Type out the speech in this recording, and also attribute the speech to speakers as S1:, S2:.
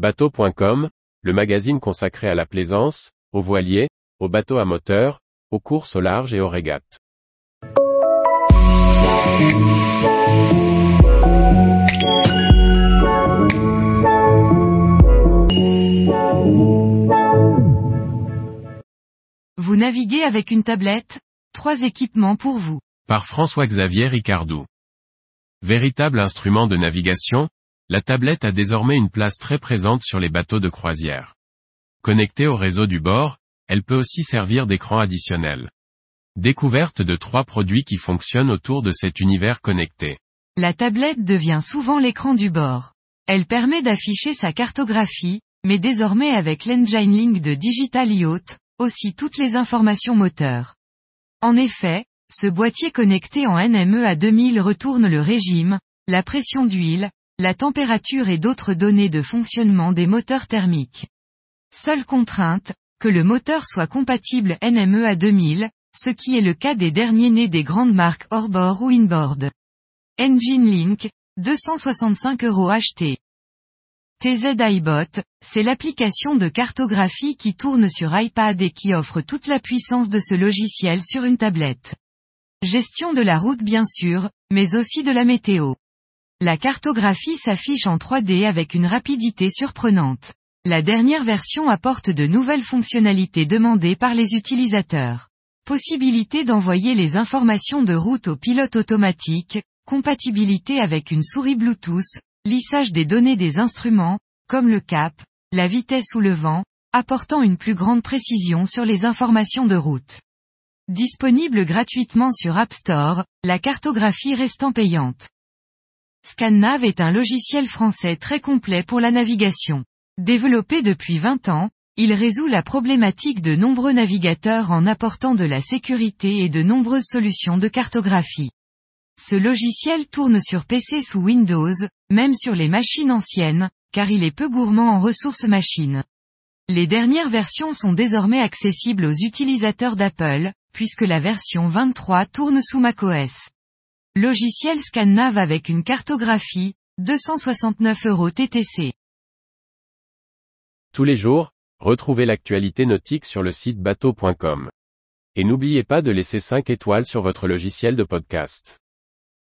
S1: Bateau.com, le magazine consacré à la plaisance, aux voiliers, aux bateaux à moteur, aux courses au large et aux régates.
S2: Vous naviguez avec une tablette Trois équipements pour vous.
S1: Par François-Xavier Ricardou. Véritable instrument de navigation, la tablette a désormais une place très présente sur les bateaux de croisière. Connectée au réseau du bord, elle peut aussi servir d'écran additionnel. Découverte de trois produits qui fonctionnent autour de cet univers connecté.
S2: La tablette devient souvent l'écran du bord. Elle permet d'afficher sa cartographie, mais désormais avec l'engine link de Digital Yacht, aussi toutes les informations moteurs. En effet, ce boîtier connecté en NME à 2000 retourne le régime, la pression d'huile, la température et d'autres données de fonctionnement des moteurs thermiques. Seule contrainte, que le moteur soit compatible NME à 2000, ce qui est le cas des derniers nés des grandes marques hors-bord ou inboard. Engine Link, 265 euros achetés. TZ iBot, c'est l'application de cartographie qui tourne sur iPad et qui offre toute la puissance de ce logiciel sur une tablette. Gestion de la route bien sûr, mais aussi de la météo. La cartographie s'affiche en 3D avec une rapidité surprenante. La dernière version apporte de nouvelles fonctionnalités demandées par les utilisateurs. Possibilité d'envoyer les informations de route au pilote automatique, compatibilité avec une souris Bluetooth, lissage des données des instruments, comme le cap, la vitesse ou le vent, apportant une plus grande précision sur les informations de route. Disponible gratuitement sur App Store, la cartographie restant payante. ScanNav est un logiciel français très complet pour la navigation. Développé depuis 20 ans, il résout la problématique de nombreux navigateurs en apportant de la sécurité et de nombreuses solutions de cartographie. Ce logiciel tourne sur PC sous Windows, même sur les machines anciennes, car il est peu gourmand en ressources machines. Les dernières versions sont désormais accessibles aux utilisateurs d'Apple, puisque la version 23 tourne sous macOS. Logiciel ScanNav avec une cartographie, 269 euros TTC.
S1: Tous les jours, retrouvez l'actualité nautique sur le site bateau.com. Et n'oubliez pas de laisser 5 étoiles sur votre logiciel de podcast.